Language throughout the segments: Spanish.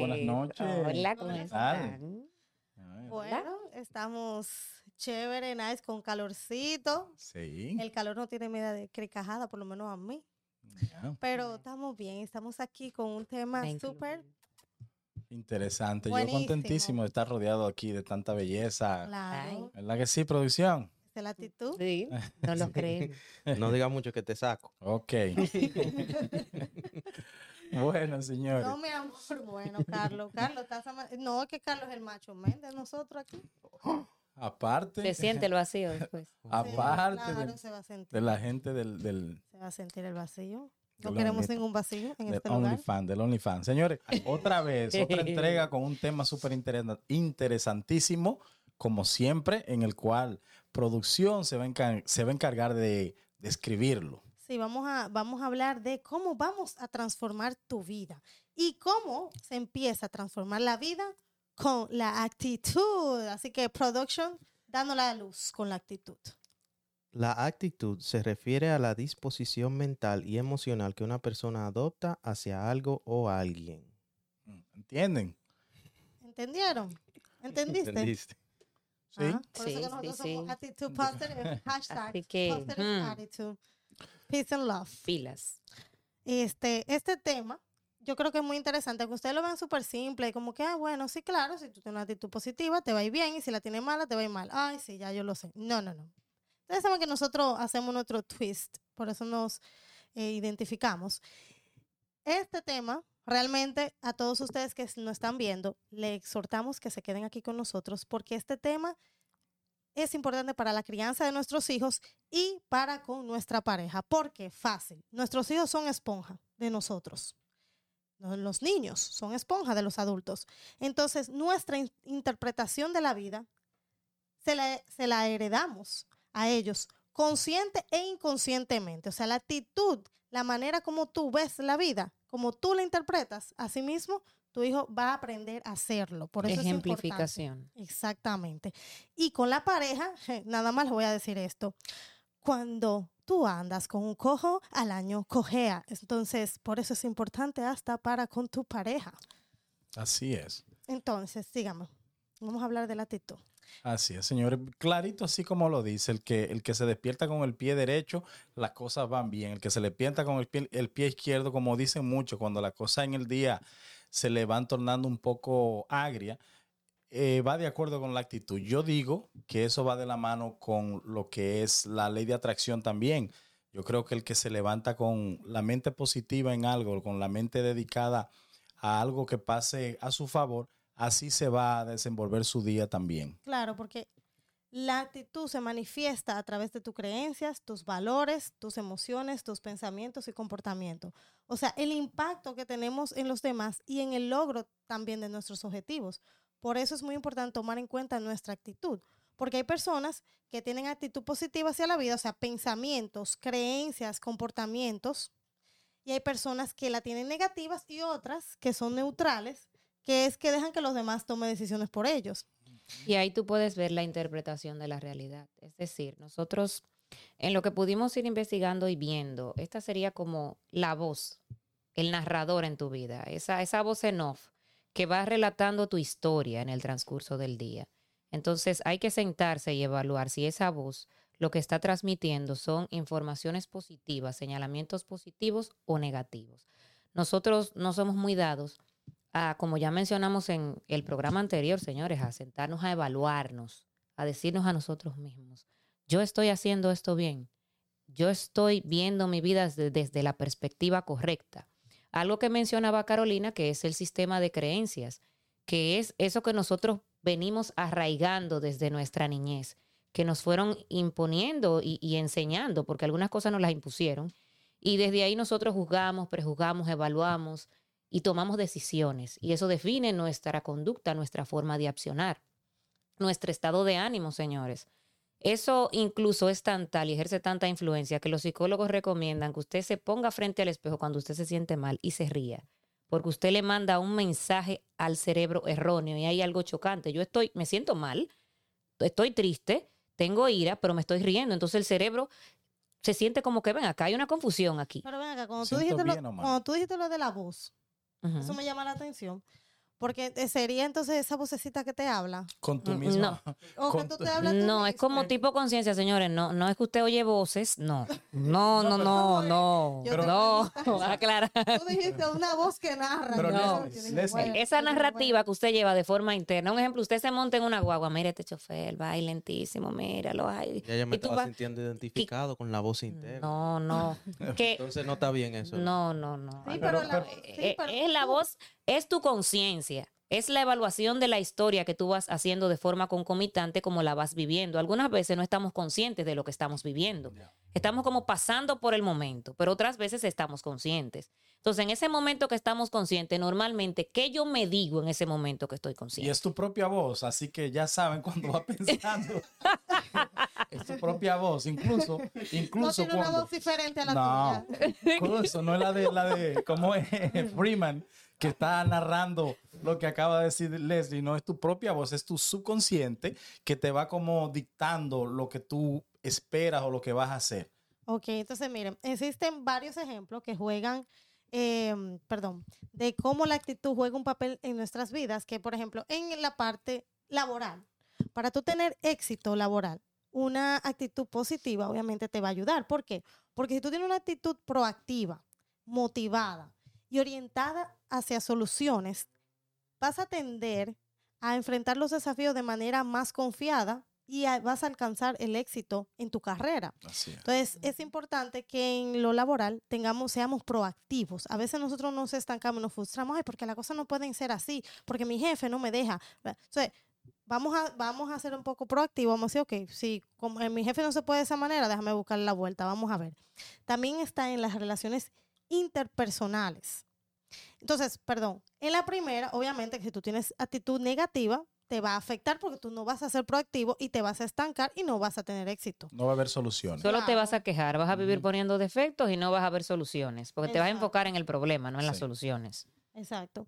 Buenas noches. Hola, ¿cómo están? Bueno, estamos chévere, nice, con calorcito. Sí. El calor no tiene medida de cricajada, por lo menos a mí. ya. Pero estamos bien, estamos aquí con un tema súper Interesante. Yo Buenísimo. contentísimo de estar rodeado aquí de tanta belleza. claro. ¿Verdad que sí, producción? de la actitud. Sí, no lo creen. No diga mucho que te saco. Ok. bueno, señores. No, mi amor, bueno, Carlos. Carlos, estás ama- No, es que Carlos es el macho men de nosotros aquí. Aparte, Se siente el vacío después. aparte Claro, de, se va a sentir. de la gente del, del, Se va a sentir el vacío. No queremos Only- ningún vacío en del este lugar. OnlyFans, del OnlyFans. Señores, otra vez, otra entrega con un tema súper interesa- interesantísimo, como siempre, en el cual producción se va a, encar- se va a encargar de, de escribirlo. Sí, vamos a, vamos a hablar de cómo vamos a transformar tu vida y cómo se empieza a transformar la vida con la actitud. Así que production, dando la luz con la actitud. La actitud se refiere a la disposición mental y emocional que una persona adopta hacia algo o alguien. ¿Entienden? ¿Entendieron? ¿Entendiste? ¿Entendiste? Sí. Ajá, Por Sí, eso que sí, nosotros sí. somos actitud positive, hashtag Así que, positive hmm. attitude, peace and love. Pilas. Este, este tema, yo creo que es muy interesante, que ustedes lo vean súper simple, como que, ah, bueno, sí, claro, si tú tienes una actitud positiva, te va a ir bien, y si la tienes mala, te va a ir mal. Ay, sí, ya yo lo sé. No, no, no. Ustedes saben que nosotros hacemos nuestro twist, por eso nos eh, identificamos. Este tema, realmente, a todos ustedes que nos están viendo, le exhortamos que se queden aquí con nosotros, porque este tema es importante para la crianza de nuestros hijos y para con nuestra pareja. Porque fácil, nuestros hijos son esponja de nosotros. No, Los niños son esponja de los adultos. Entonces, nuestra in- interpretación de la vida se la, se la heredamos a ellos consciente e inconscientemente. O sea, la actitud, la manera como tú ves la vida, como tú la interpretas, así mismo tu hijo va a aprender a hacerlo. Por eso es importante. Ejemplificación. Exactamente. Y con la pareja, nada más les voy a decir esto. Cuando tú andas con un cojo, al año cojea. Entonces, por eso es importante hasta para con tu pareja. Así es. Entonces, sigamos. Vamos a hablar de la actitud. Así es, señores. Clarito, así como lo dice, el que, el que se despierta con el pie derecho, las cosas van bien. El que se despierta con el pie, el pie izquierdo, como dicen mucho, cuando la cosa en el día se le van tornando un poco agria, eh, va de acuerdo con la actitud. Yo digo que eso va de la mano con lo que es la ley de atracción también. Yo creo que el que se levanta con la mente positiva en algo, con la mente dedicada a algo que pase a su favor, así se va a desenvolver su día también. Claro, porque la actitud se manifiesta a través de tus creencias, tus valores, tus emociones, tus pensamientos y comportamientos. O sea, el impacto que tenemos en los demás y en el logro también de nuestros objetivos. Por eso es muy importante tomar en cuenta nuestra actitud. Porque hay personas que tienen actitud positiva hacia la vida, o sea, pensamientos, creencias, comportamientos. Y hay personas que la tienen negativas y otras que son neutrales, que es que dejan que los demás tomen decisiones por ellos. Y ahí tú puedes ver la interpretación de la realidad. Es decir, nosotros, en lo que pudimos ir investigando y viendo, esta sería como la voz, el narrador en tu vida, esa, esa voz en off que va relatando tu historia en el transcurso del día. Entonces hay que sentarse y evaluar si esa voz lo que está transmitiendo son informaciones positivas, señalamientos positivos o negativos. Nosotros no somos muy dados como ya mencionamos en el programa anterior, señores, a sentarnos a evaluarnos, a decirnos a nosotros mismos, yo estoy haciendo esto bien, yo estoy viendo mi vida desde, la perspectiva correcta. Algo que mencionaba Carolina, que es el sistema de creencias, que es eso que nosotros venimos arraigando desde nuestra niñez, que nos fueron imponiendo y enseñando, porque algunas cosas nos las impusieron, y desde ahí nosotros juzgamos, prejuzgamos, evaluamos y tomamos decisiones. Y eso define nuestra conducta, nuestra forma de accionar, nuestro estado de ánimo, señores. Eso incluso es tan tal y ejerce tanta influencia que los psicólogos recomiendan que usted se ponga frente al espejo cuando usted se siente mal y se ría, porque usted le manda un mensaje al cerebro erróneo y hay algo chocante. Yo estoy, me siento mal, estoy triste, tengo ira, pero me estoy riendo. Entonces el cerebro se siente como que, ven, acá hay una confusión aquí. Pero ven acá, cuando tú, dijiste lo, cuando tú dijiste lo de la voz, Eso me llama la atención. Porque eh, sería entonces esa vocecita que te habla. Con tu Mm, mismo. no. O que tú te hablas tú No, es como tipo conciencia, señores. No, no es que usted oye voces. No, no, no, no, no. No, pregunto- aclara. Tú dijiste una voz que narra. Pero dije, bueno, Esa narrativa que usted lleva de forma interna. Un ejemplo, usted se monta en una guagua. Mira este chofer, va ahí lentísimo, míralo. Ay. Ya yo me estaba vas- sintiendo identificado con la voz interna. No, no. Que, Entonces no está bien eso. no, no, no. Sí, pero- pero, la- pero- sí, Eh, pero es la voz, es tu conciencia. Es la evaluación de la historia que tú vas haciendo de forma concomitante como la vas viviendo. Algunas veces no estamos conscientes de lo que estamos viviendo. Estamos como pasando por el momento, pero otras veces estamos conscientes. Entonces, en ese momento que estamos conscientes, normalmente, ¿qué yo me digo en ese momento que estoy Y consciente? es tu propia voz, así que ya saben cuando va pensando. es tu propia voz, incluso, No incluso tiene una cuando. voz diferente a la No, tuya. incluso no es la de la de cómo es Freeman que está narrando lo que acaba de decir Leslie, no es tu propia voz, es tu subconsciente que te va como dictando lo que tú esperas o lo que vas a hacer. Ok, entonces miren, existen varios ejemplos que juegan, em, perdón, de cómo la actitud juega un papel en nuestras vidas, que por ejemplo, en la parte laboral, para tú tener éxito laboral, una actitud positiva obviamente te va a ayudar. ¿Por qué? Porque si tú tienes una actitud proactiva, motivada y orientada hacia soluciones, vas a tender a enfrentar los desafíos de manera más confiada y a- vas a alcanzar el éxito en tu carrera. Así es. Entonces, es importante que en lo laboral tengamos, seamos proactivos. A veces nosotros nos estancamos, nos frustramos, ay, porque las cosas no pueden ser así, porque mi jefe no me deja. Entonces, vamos a, vamos a ser un poco proactivos, vamos a decir, ok, si como en mi jefe no se puede de esa manera, déjame buscar la vuelta, vamos a ver. También está en las relaciones interpersonales. Entonces, perdón, en la primera, obviamente, que si tú tienes actitud negativa, te va a afectar porque tú no vas a ser proactivo y te vas a estancar y no vas a tener éxito. No va a haber soluciones. Solo te vas a quejar, vas a vivir poniendo defectos y no vas a ver soluciones, porque te vas a enfocar en el problema, no en las soluciones. Exacto.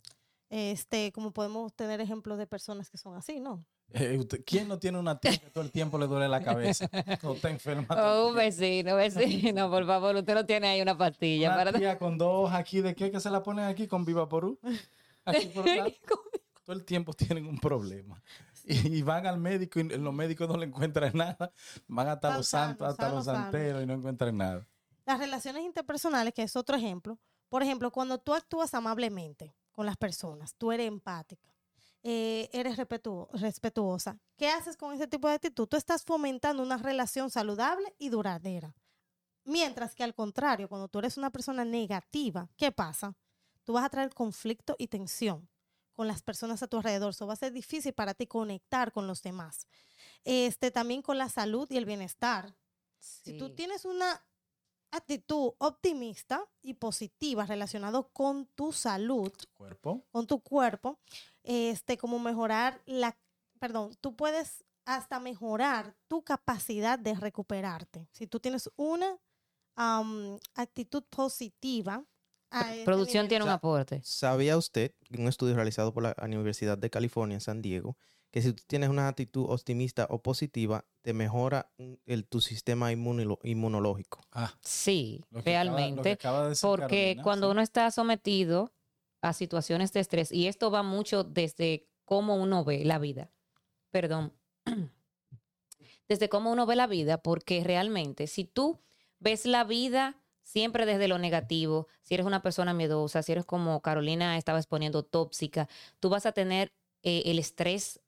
Este, como podemos tener ejemplos de personas que son así, ¿no? Eh, usted- ¿Quién no tiene una tía que todo el tiempo le duele la cabeza? No está enferma. Oh, un vecino, vecino, por favor, usted no tiene ahí una pastilla Una para... tía con dos aquí de qué que se la ponen aquí con Viva Porú. Aquí por todo el tiempo tienen un problema. Y, y van al médico y los médicos no le encuentran nada. Van hasta los santos, hasta los santeros y no encuentran nada. Las relaciones interpersonales, que es otro ejemplo. Por ejemplo, cuando tú actúas amablemente con las personas, tú eres empática, eh, eres respetuo- respetuosa. ¿Qué haces con ese tipo de actitud? Tú estás fomentando una relación saludable y duradera. Mientras que al contrario, cuando tú eres una persona negativa, ¿qué pasa? Tú vas a traer conflicto y tensión con las personas a tu alrededor. Eso va a ser difícil para ti conectar con los demás. Este, también con la salud y el bienestar. Si tú tienes una actitud optimista y positiva relacionado con tu salud, Cuerpo. con tu cuerpo, este, como mejorar la, perdón, tú puedes hasta mejorar tu capacidad de recuperarte. Si tú tienes una actitud positiva. este Producción nivel. tiene un aporte. ¿Sabía usted, en un estudio realizado por la Universidad de California en San Diego, que si tú tienes una actitud optimista o positiva, te mejora el, tu sistema inmunolo- inmunológico? Ah, Sí, acaba- realmente. acaba de decir Porque Carolina, cuando sí. uno está sometido a situaciones de estrés, y esto va mucho desde cómo uno ve la vida, perdón, desde cómo uno ve la vida, porque realmente si tú ves la vida siempre desde lo negativo, si eres una persona miedosa, si eres como Carolina estaba exponiendo tóxica, tú vas a tener eh, el estrés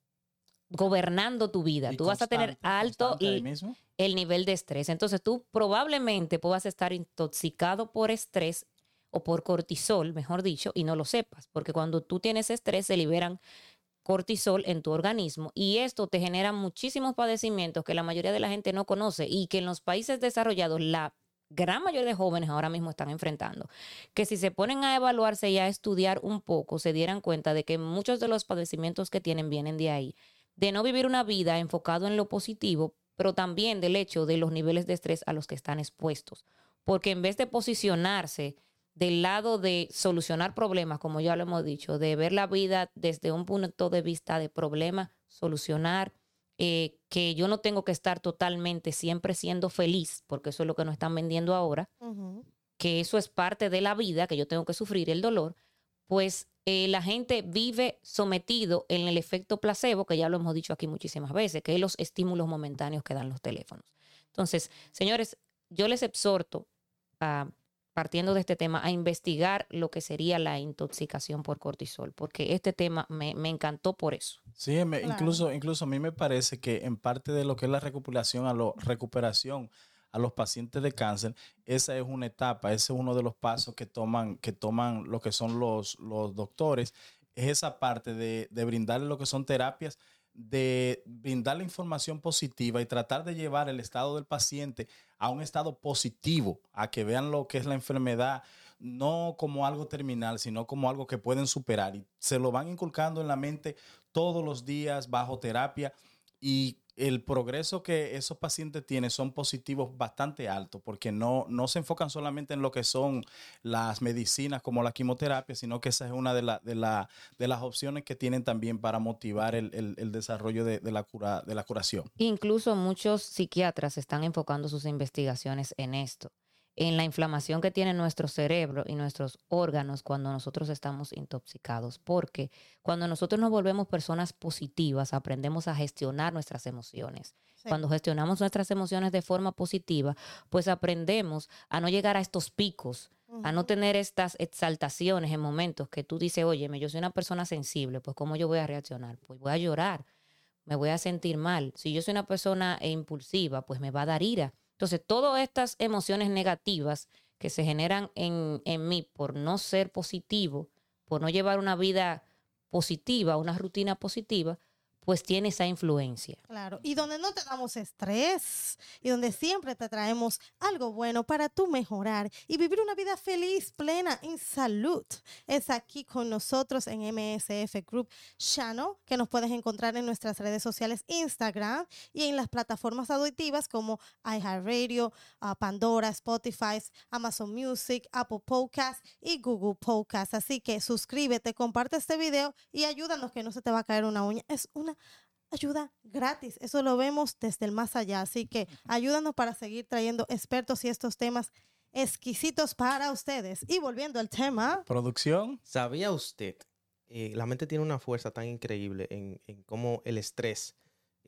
gobernando tu vida, Y tú vas a tener alto mismo. el nivel de estrés. Entonces tú probablemente puedas estar intoxicado por estrés o por cortisol, mejor dicho, y no lo sepas, porque cuando tú tienes estrés se liberan cortisol en tu organismo y esto te genera muchísimos padecimientos que la mayoría de la gente no conoce y que en los países desarrollados la gran mayoría de jóvenes ahora mismo están enfrentando. Que si se ponen a evaluarse y a estudiar un poco, se dieran cuenta de que muchos de los padecimientos que tienen vienen de ahí, de no vivir una vida enfocado en lo positivo, pero también del hecho de los niveles de estrés a los que están expuestos. Porque en vez de posicionarse del lado de solucionar problemas, como ya lo hemos dicho, de ver la vida desde un punto de vista de problema, solucionar, eh, que yo no tengo que estar totalmente siempre siendo feliz, porque eso es lo que nos están vendiendo ahora, que eso es parte de la vida, que yo tengo que sufrir el dolor, pues eh, la gente vive sometido en el efecto placebo, que ya lo hemos dicho aquí muchísimas veces, que es los estímulos momentáneos que dan los teléfonos. Entonces, señores, yo les exhorto a partiendo de este tema, a investigar lo que sería la intoxicación por cortisol, porque este tema me, me encantó por eso. Sí, me- Claro. incluso, incluso a mí me parece que en parte de lo que es la recuperación a, lo, recuperación a los pacientes de cáncer, esa es una etapa, ese es uno de los pasos que toman, que toman lo que son los, los doctores, es esa parte de, de brindarle lo que son terapias, de brindarle información positiva y tratar de llevar el estado del paciente a un estado positivo, a que vean lo que es la enfermedad, no como algo terminal, sino como algo que pueden superar. Y se lo van inculcando en la mente todos los días bajo terapia y el progreso que esos pacientes tienen son positivos bastante altos porque no, no se enfocan solamente en lo que son las medicinas como la quimioterapia, sino que esa es una de, la- de, la- de las opciones que tienen también para motivar el, el- desarrollo de, de la cura, de la curación. Incluso muchos psiquiatras están enfocando sus investigaciones en esto, en la inflamación que tiene nuestro cerebro y nuestros órganos cuando nosotros estamos intoxicados, porque cuando nosotros nos volvemos personas positivas, aprendemos a gestionar nuestras emociones. Sí. Cuando gestionamos nuestras emociones de forma positiva, pues aprendemos a no llegar a estos picos, a no tener estas exaltaciones en momentos que tú dices, oye, yo soy una persona sensible, pues ¿cómo yo voy a reaccionar? Pues voy a llorar, me voy a sentir mal. Si yo soy una persona eh, impulsiva, pues me va a dar ira. Entonces, todas estas emociones negativas que se generan en, en mí por no ser positivo, por no llevar una vida positiva, una rutina positiva, pues tiene esa influencia. Claro, y donde no te damos estrés y donde siempre te traemos algo bueno para tú mejorar y vivir una vida feliz, plena, en salud. Es aquí con nosotros en MSF Group Channel, que nos puedes encontrar en nuestras redes sociales Instagram y en las plataformas auditivas como iHeartRadio, ah, Pandora, Spotify, Amazon Music, Apple Podcast y Google Podcast. Así que suscríbete, comparte este video y ayúdanos que no se te va a caer una uña. Es una ayuda gratis. Eso lo vemos desde el más allá. Así que ayúdanos para seguir trayendo expertos y estos temas exquisitos para ustedes. Y volviendo al tema, Producción. ¿Sabía usted? eh, la mente tiene una fuerza tan increíble en, en cómo el estrés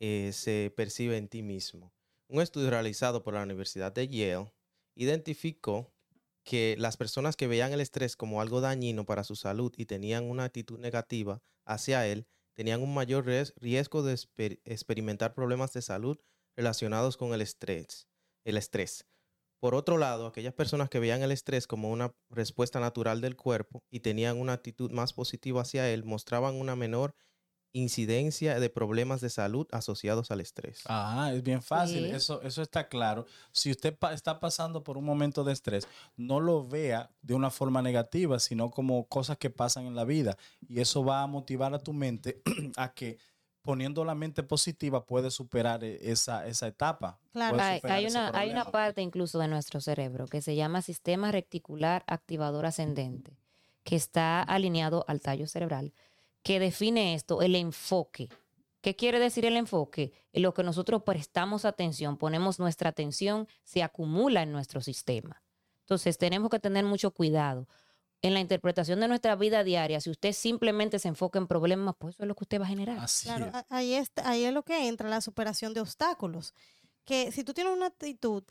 eh, se percibe en ti mismo. Un estudio realizado por la Universidad de Yale identificó que las personas que veían el estrés como algo dañino para su salud y tenían una actitud negativa hacia él, tenían un mayor ries- riesgo de exper- experimentar problemas de salud relacionados con el estrés. El estrés. Por otro lado, aquellas personas que veían el estrés como una respuesta natural del cuerpo y tenían una actitud más positiva hacia él, mostraban una menor incidencia de problemas de salud asociados al estrés. Ah, es bien fácil, Sí. eso, eso está claro. Si usted pa- está pasando por un momento de estrés, no lo vea de una forma negativa, sino como cosas que pasan en la vida. Y eso va a motivar a tu mente a que poniendo la mente positiva puedes superar eh, esa, esa etapa. Claro. Hay, hay una, hay una parte incluso de nuestro cerebro que se llama sistema reticular activador ascendente, que está alineado al tallo cerebral, que define esto, el enfoque. ¿Qué quiere decir el enfoque? En lo que nosotros prestamos atención, ponemos nuestra atención, se acumula en nuestro sistema. Entonces tenemos que tener mucho cuidado. En la interpretación de nuestra vida diaria, si usted simplemente se enfoca en problemas, pues eso es lo que usted va a generar. Así Claro, es. ahí es, ahí es lo que entra la superación de obstáculos. Que si tú tienes una actitud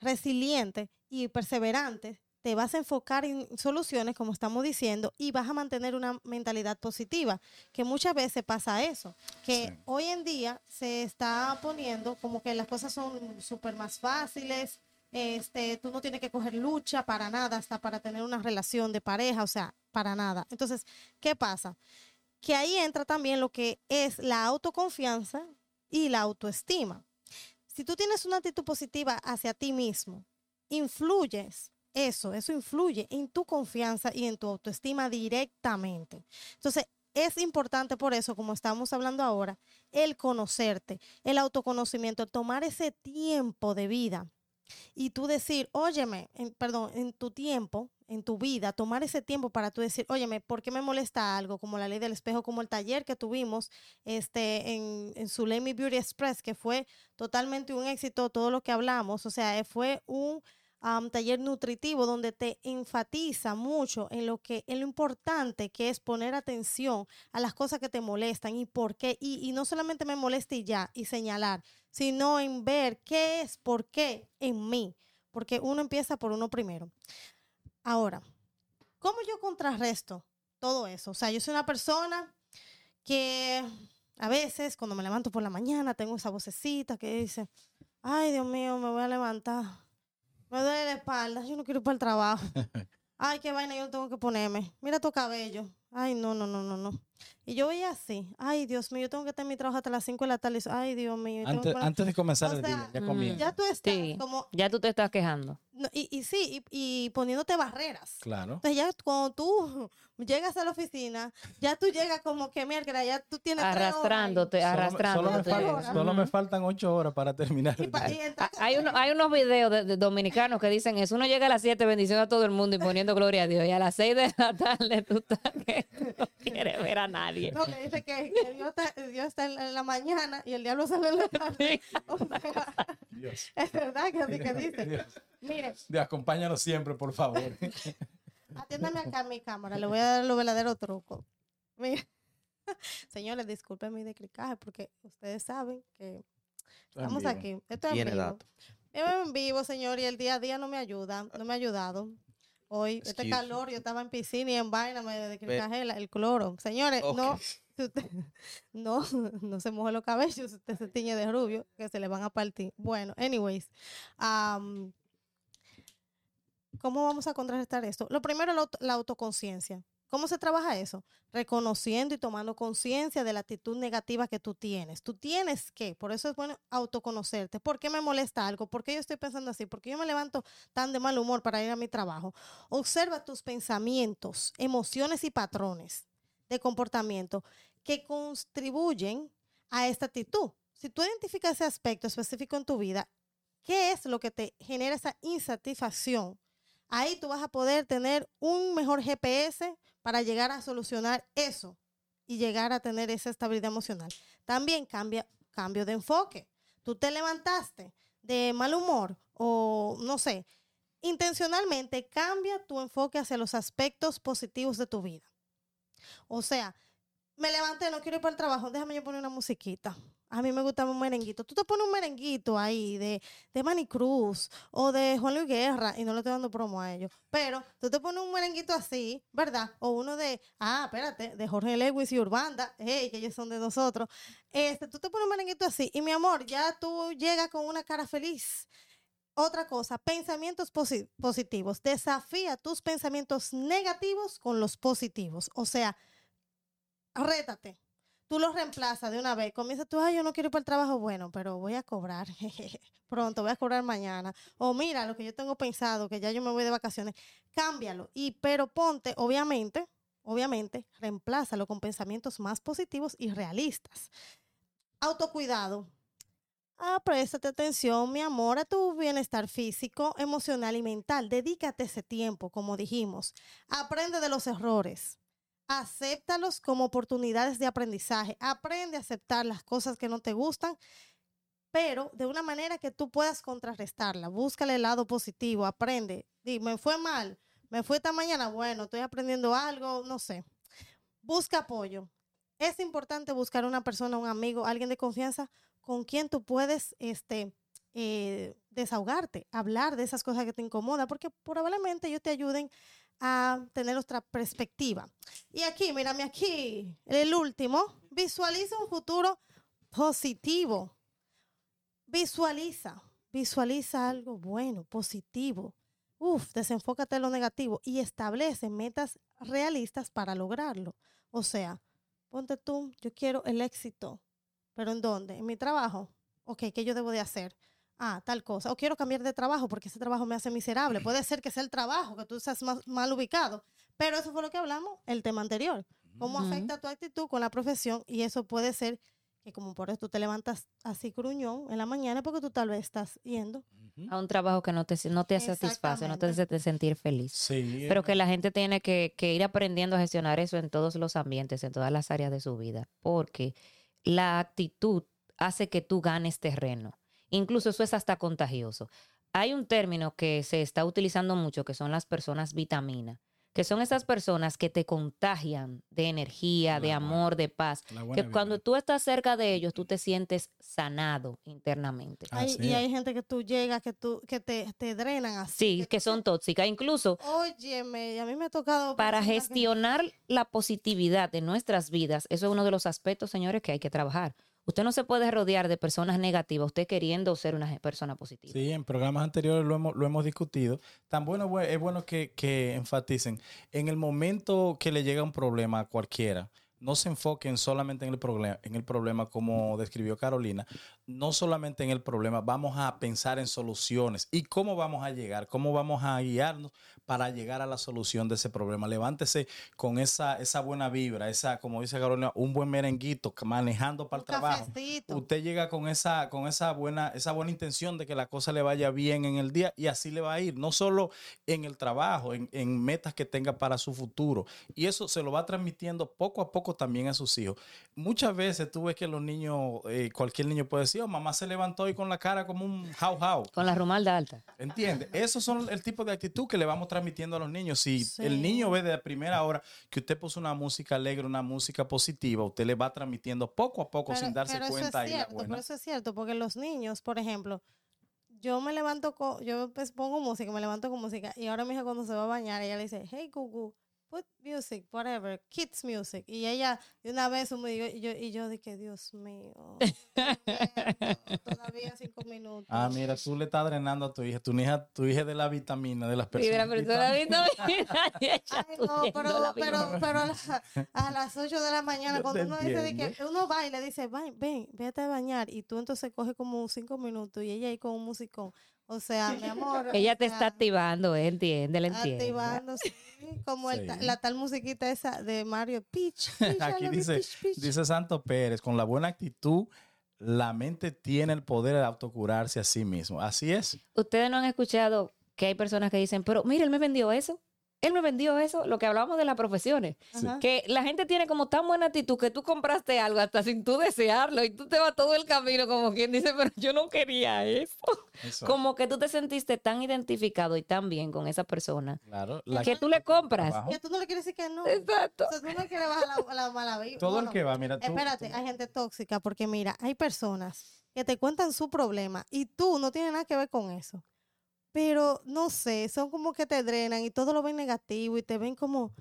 resiliente y perseverante, te vas a enfocar en soluciones, como estamos diciendo, y vas a mantener una mentalidad positiva, que muchas veces pasa eso, que Sí. hoy en día se está poniendo como que las cosas son súper más fáciles, este, tú no tienes que coger lucha para nada, hasta para tener una relación de pareja, o sea, para nada. Entonces, ¿qué pasa? que ahí entra también lo que es la autoconfianza y la autoestima. Si tú tienes una actitud positiva hacia ti mismo, influyes eso, eso influye en tu confianza y en tu autoestima directamente. Entonces, es importante por eso, como estamos hablando ahora, el conocerte, el autoconocimiento, tomar ese tiempo de vida y tú decir, óyeme, en- perdón, en tu tiempo, en tu vida, tomar ese tiempo para tú decir, óyeme, ¿por qué me molesta algo? Como la ley del espejo, como el taller que tuvimos este, en, en Beauty Express, que fue totalmente un éxito, todo lo que hablamos, o sea, fue un am, taller nutritivo donde te enfatiza mucho en lo que, en lo importante que es poner atención a las cosas que te molestan y por qué, y, y no solamente me molesta y ya, y señalar, sino en ver qué es, por qué en mí, porque uno empieza por uno primero. Ahora, ¿cómo yo contrarresto todo eso? O sea, yo soy una persona que a veces cuando me levanto por la mañana tengo esa vocecita que dice, ay Dios mío, me voy a levantar, me duele la espalda, yo no quiero ir para el trabajo. Ay, qué vaina yo tengo que ponerme. Mira tu cabello. Ay, no, no, no, no, no. Y yo voy así. Ay, Dios mío, yo tengo que estar en mi trabajo hasta las 5 de la tarde. Ay, Dios mío. que Antes, de comenzar O el sea, día, ya comienza. ya tú estás Sí. como... Ya tú te estás quejando. no, y, y sí, y, y poniéndote barreras. Claro. Entonces ya cuando tú llegas a la oficina, ya tú llegas como que mierda, ya tú tienes tres horas. Arrastrándote, Solo arrastrándote. Solo, me, faltan, solo me Ujú. faltan ocho horas para terminar Y el día. y entonces- Hay, uno- hay unos videos de, de dominicanos que dicen eso. Uno llega a las 7 bendición a todo el mundo y poniendo gloria a Dios. Y a las 6 de la tarde tú estás que no quieres ver a nadie. No, que dice que, que Dios, está, Dios está en, la- mañana y el diablo sale en la tarde. O sea, Dios. es verdad que así que dice. Dios. Mire, Dios, acompáñanos siempre, por favor. atiéndame acá a mi cámara, le voy a dar los verdaderos trucos. Mire, señores, disculpen mi decricaje porque ustedes saben que estamos aquí. Esto es en vivo. dato. Yo en vivo, señor, y el día a día no me ayuda, no me ha ayudado. Hoy, este calor, yo estaba en piscina y en vaina, me decricaje el, el cloro. Señores, no, Ok. si usted- no, no se moje los cabellos, si usted se tiñe de rubio, que se le van a partir. Bueno, anyways, ¿cómo vamos a contrarrestar esto? Lo primero, la, auto- la autoconciencia. ¿Cómo se trabaja eso? Reconociendo y tomando conciencia de la actitud negativa que tú tienes. Tú tienes que, por eso es bueno autoconocerte. ¿Por qué me molesta algo? ¿Por qué yo estoy pensando así? ¿Por qué yo me levanto tan de mal humor para ir a mi trabajo? Observa tus pensamientos, emociones y patrones de comportamiento que contribuyen a esta actitud. Si tú identificas ese aspecto específico en tu vida, ¿qué es lo que te genera esa insatisfacción? Ahí tú vas a poder tener un mejor GPS para llegar a solucionar eso y llegar a tener esa estabilidad emocional. También cambia, cambio de enfoque. Tú te levantaste de mal humor o no sé, intencionalmente cambia tu enfoque hacia los aspectos positivos de tu vida. O sea, me levanté, no quiero ir para el trabajo, déjame yo poner una musiquita. A mí me gustaba un merenguito. Tú te pones un merenguito ahí de, de Manny Cruz o de Juan Luis Guerra, y no le estoy dando promo a ellos, pero tú te pones un merenguito así, ¿verdad? O uno de, ah, espérate, de Jorge Lewis y Urbanda, hey, que ellos son de nosotros. Este, tú te pones un merenguito así, y mi amor, ya tú llegas con una cara feliz. Otra cosa, pensamientos posi- positivos. Desafía tus pensamientos negativos con los positivos. O sea, rétate. Tú los reemplazas de una vez. Comienza tú, ay, yo no quiero ir para el trabajo. Bueno, pero voy a cobrar. Pronto, voy a cobrar mañana. O mira, lo que yo tengo pensado, que ya yo me voy de vacaciones. Cámbialo. Y, pero ponte, obviamente, obviamente, reemplázalo con pensamientos más positivos y realistas. Autocuidado. Ah, préstate atención, mi amor, a tu bienestar físico, emocional y mental. Dedícate ese tiempo, como dijimos. Aprende de los errores. Acéptalos como oportunidades de aprendizaje. Aprende a aceptar las cosas que no te gustan, pero de una manera que tú puedas contrarrestarla. Búscale el lado positivo, aprende. Di, me fue mal, me fue esta mañana, bueno, estoy aprendiendo algo, no sé. Busca apoyo. Es importante buscar una persona, un amigo, alguien de confianza con quien tú puedes este, eh, desahogarte, hablar de esas cosas que te incomodan, porque probablemente ellos te ayuden a tener otra perspectiva. Y aquí, mírame aquí, el último, visualiza un futuro positivo. Visualiza, visualiza algo bueno, positivo. Uf, desenfócate en lo negativo y establece metas realistas para lograrlo. O sea, ponte tú, yo quiero el éxito, pero ¿en dónde? ¿En mi trabajo? Ok, ¿qué yo debo de hacer? Ah, tal cosa. O quiero cambiar de trabajo porque ese trabajo me hace miserable. Puede ser que sea el trabajo, que tú estás más, mal ubicado. Pero eso fue lo que hablamos, el tema anterior. ¿Cómo afecta tu actitud con la profesión? Y eso puede ser que como por eso tú te levantas así gruñón en la mañana porque tú tal vez estás yendo. A un trabajo que no te, no te satisface, no te hace te sentir feliz. Sí. Pero que la gente tiene que, que ir aprendiendo a gestionar eso en todos los ambientes, en todas las áreas de su vida, porque la actitud hace que tú ganes terreno. Incluso eso es hasta contagioso. hay un término que se está utilizando mucho, que son las personas vitamina, que son esas personas que te contagian de energía, de amor, de paz. Que cuando tú estás cerca de ellos, tú te sientes sanado internamente. Hay- y hay gente que tú llegas, que tú, que te, te drenan así. Sí, que son tóxicas. Incluso Óyeme, a mí me ha tocado. para que- gestionar la positividad de nuestras vidas, eso es uno de los aspectos, señores, que hay que trabajar. Usted no se puede rodear de personas negativas, usted queriendo ser una persona positiva. Sí, en programas anteriores lo hemos, lo hemos discutido. Tan bueno bue- es bueno que, que enfaticen. En el momento que le llega un problema a cualquiera, no se enfoquen solamente en el problema, en el problema como describió Carolina, no solamente en el problema, vamos a pensar en soluciones y cómo vamos a llegar, cómo vamos a guiarnos para llegar a la solución de ese problema. Levántese con esa, esa buena vibra, esa, como dice Carolina, un buen merenguito manejando para el Un trabajo cafecito. usted llega con esa, con esa buena, esa buena intención de que la cosa le vaya bien en el día y así le va a ir, no solo en el trabajo, en, en metas que tenga para su futuro. Y eso se lo va transmitiendo poco a poco también a sus hijos. Muchas veces tú ves que los niños, eh, cualquier niño puede decir, mamá se levantó y con la cara como un how how. Con la rumalda alta. ¿Entiendes? Esos son el tipo de actitud que le vamos transmitiendo a los niños. Si Sí. el niño ve de la primera hora que usted puso una música alegre, una música positiva, usted le va transmitiendo poco a poco sin darse pero eso cuenta es cierto, pero eso es cierto, porque los niños, por ejemplo, yo me levanto con, yo pues pongo música, me levanto con música, y ahora mi hija cuando se va a bañar, ella le dice, hey Google, put music, whatever, kids music, y ella de una vez me dijo, y yo, y yo dije, Dios mío, todavía cinco minutos. Ah, mira, tú le estás drenando a tu hija. Tu hija, tu hija es de la vitamina, de las la personas. persona vitamina, y ella Ay, no, pero, la pero, vitamina. pero a, la- a las 8 de la mañana, Yo cuando uno dice de que entiendo. uno va y le dice, ven, ven, vete a bañar, y tú entonces coges como 5 minutos y ella ahí con un musicón. O sea, mi amor. Ella te sea, está activando, ¿eh? entiende, le entiende. activando, sí, como el ta- Sí. la tal musiquita esa de Mario Peach. Aquí dice, Peach, Peach. dice Santo Pérez, con la buena actitud, la mente tiene el poder de autocurarse a sí mismo. Así es. Ustedes no han escuchado que hay personas que dicen, pero mire, él me vendió eso. Él me vendió eso, lo que hablábamos de las profesiones. Que la gente tiene como tan buena actitud que tú compraste algo hasta sin tú desearlo y tú te vas todo el camino como quien dice, pero yo no quería eso. Eso. Como que tú te sentiste tan identificado y tan bien con esa persona Claro. la- que tú le compras. Que tú no le quieres decir que no. Exacto. O sea, tú no quieres bajar la, la mala vibra. Todo el que va, mira, tú. Espérate, tú- hay gente tóxica porque mira, hay personas que te cuentan su problema y tú no tienes nada que ver con eso. Pero no sé, son como que te drenan y todo lo ven negativo y te ven como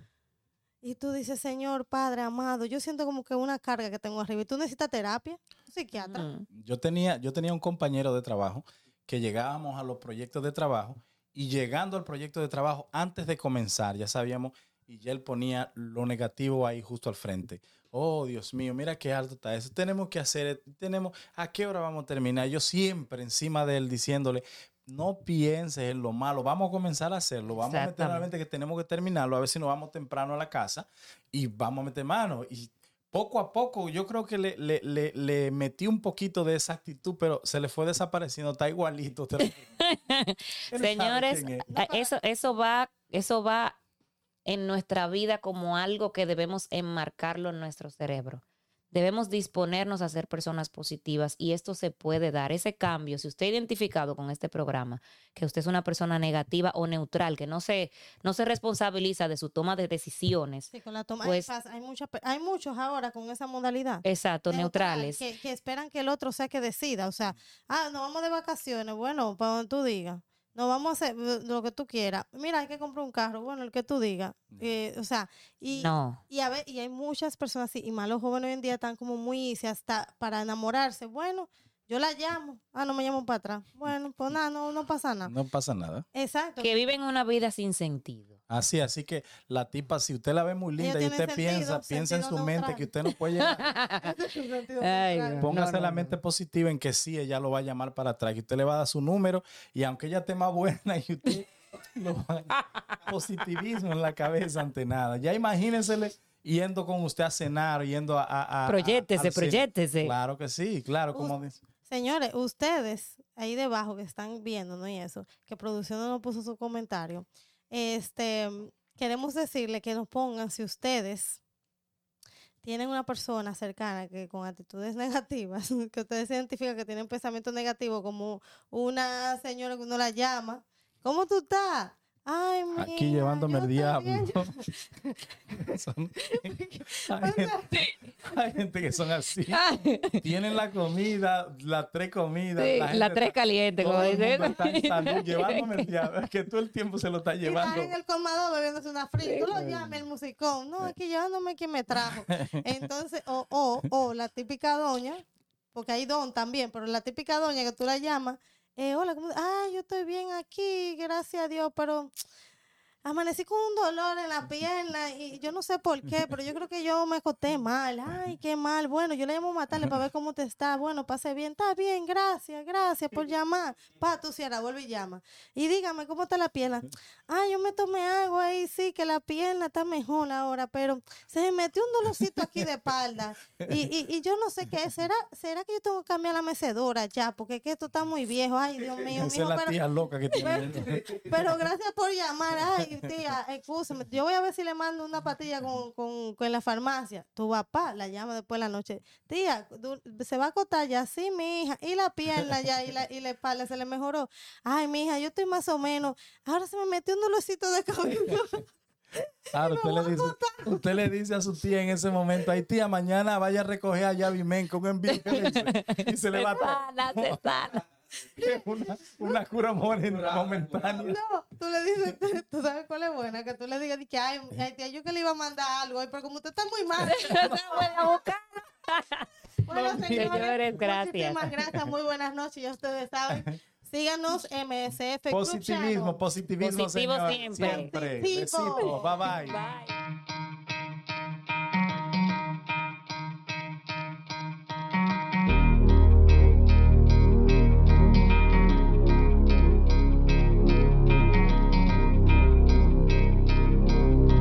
y tú dices, "Señor, Padre amado, yo siento como que una carga que tengo arriba y tú necesitas terapia, un psiquiatra." Mm. Yo tenía, yo tenía un compañero de trabajo que llegábamos a los proyectos de trabajo y llegando al proyecto de trabajo, antes de comenzar, ya sabíamos, y ya él ponía lo negativo ahí justo al frente. Oh, Dios mío, mira qué alto está eso. Tenemos que hacer, tenemos, ¿a qué hora vamos a terminar? Yo siempre encima de él diciéndole, no pienses en lo malo, vamos a comenzar a hacerlo, vamos a meter la mente que tenemos que terminarlo, a ver si nos vamos temprano a la casa y vamos a meter mano. Y poco a poco yo creo que le, le, le, le metí un poquito de esa actitud, pero se le fue desapareciendo, está igualito. Señores, eso, eso va, eso va en nuestra vida como algo que debemos enmarcarlo en nuestro cerebro. Debemos disponernos a ser personas positivas y esto se puede dar. Ese cambio, si usted ha identificado con este programa que usted es una persona negativa o neutral, que no se, no se responsabiliza de su toma de decisiones, Sí, con la toma. Pues- hay, pasa- hay, muchas pe- hay muchos ahora con esa modalidad. exacto, neutral, neutrales. Que, que esperan que el otro sea que decida. O sea, ah, nos vamos de vacaciones. Bueno, para donde tú digas. Nos vamos a hacer eh, lo que tú quieras. Mira, hay que comprar un carro. Bueno, el que tú digas. Eh, o sea, y, No, y, a ver, y hay muchas personas así. Y más los jóvenes hoy en día están como muy easy hasta para enamorarse. Bueno, yo la llamo. Ah, no me llamo para atrás. Bueno, pues nada, no, no pasa nada. No pasa nada. Exacto. que viven una vida sin sentido. Así, así que la tipa, si usted la ve muy linda y usted sentido, piensa, piensa en su mente que usted no puede llegar. Ay. Póngase No, no, la no. mente positiva en que sí, ella lo va a llamar para atrás, que usted le va a dar su número y aunque ella esté más buena y usted lo va positivismo en la cabeza ante nada. Ya imagínensele yendo con usted a cenar, yendo a... a, a- proyéctese. Claro que sí, claro, como dice. Señores, ustedes ahí debajo que están viendo, ¿no? Y eso, que producción no puso su comentario. Este, queremos decirle que nos pongan si ustedes tienen una persona cercana que con actitudes negativas, que ustedes identifican que tienen pensamientos negativos, como una señora que uno la llama, ¿cómo tú estás? Ay, Aquí mija, llevándome el diablo. bien". Son- hay, gente, hay gente que son así. Tienen la comida, las tres comidas. sí, la, tres está- caliente, como dicen. llevándome el diablo. Es que todo el tiempo se lo está Y está llevando. en el colmado bebiéndose una frita. Tú lo llamas el musicón. No, aquí llevándome quien me trajo. Entonces, o, o, o la típica doña, porque hay don también, pero la típica doña que tú la llamas, eh, hola, ¿cómo? Ah, yo estoy bien aquí, gracias a Dios, pero amanecí con un dolor en la pierna y yo no sé por qué, pero yo creo que yo me acosté mal. Ay, qué mal. Bueno, yo le llamo a matarle para ver cómo te está. Bueno, pase bien. Está bien, gracias, gracias por llamar. Pa, tú cierra, vuelve y llama. Y dígame, ¿cómo está la pierna? Ah, yo me tomé agua ahí, sí, que la pierna está mejor ahora, pero se me metió un dolorcito aquí de espalda. Y, y, y yo no sé qué es. ¿Será, ¿Será que yo tengo que cambiar la mecedora ya? Porque es que esto está muy viejo. Ay, Dios mío, Esa es mijo, la pero- tía loca que tiene. pero gracias por llamar. Ay, tía, excúsame. Yo voy a ver si le mando una patilla con, con, con la farmacia. Tu papá la llama después de la noche. Tía, du- se va a acotar ya. Sí, mi hija. Y la pierna ya, y la, y la espalda se le mejoró. Ay, mi hija, yo estoy más o menos. Ahora se me metió un dolorcito de cabello. Claro, usted le, dice, usted le dice a su tía en ese momento, ay tía, mañana vaya a recoger a Yavimen con un envío que le hice", y se le va a sana, se sana. una, una cura momen- momentánea. No, tú le dices, tú sabes cuál es buena, que tú le digas, di que, ay, ay, tía, yo que le iba a mandar algo, ay, pero como usted está muy mal. Bueno, No, señores, señores, gracias. Muchísimas gracias, muy buenas noches, ya ustedes saben. Síganos, MSF Positivismo, positivismo, Positivo señor. siempre. Siempre. Positivo. Besitos. Bye bye. Bye.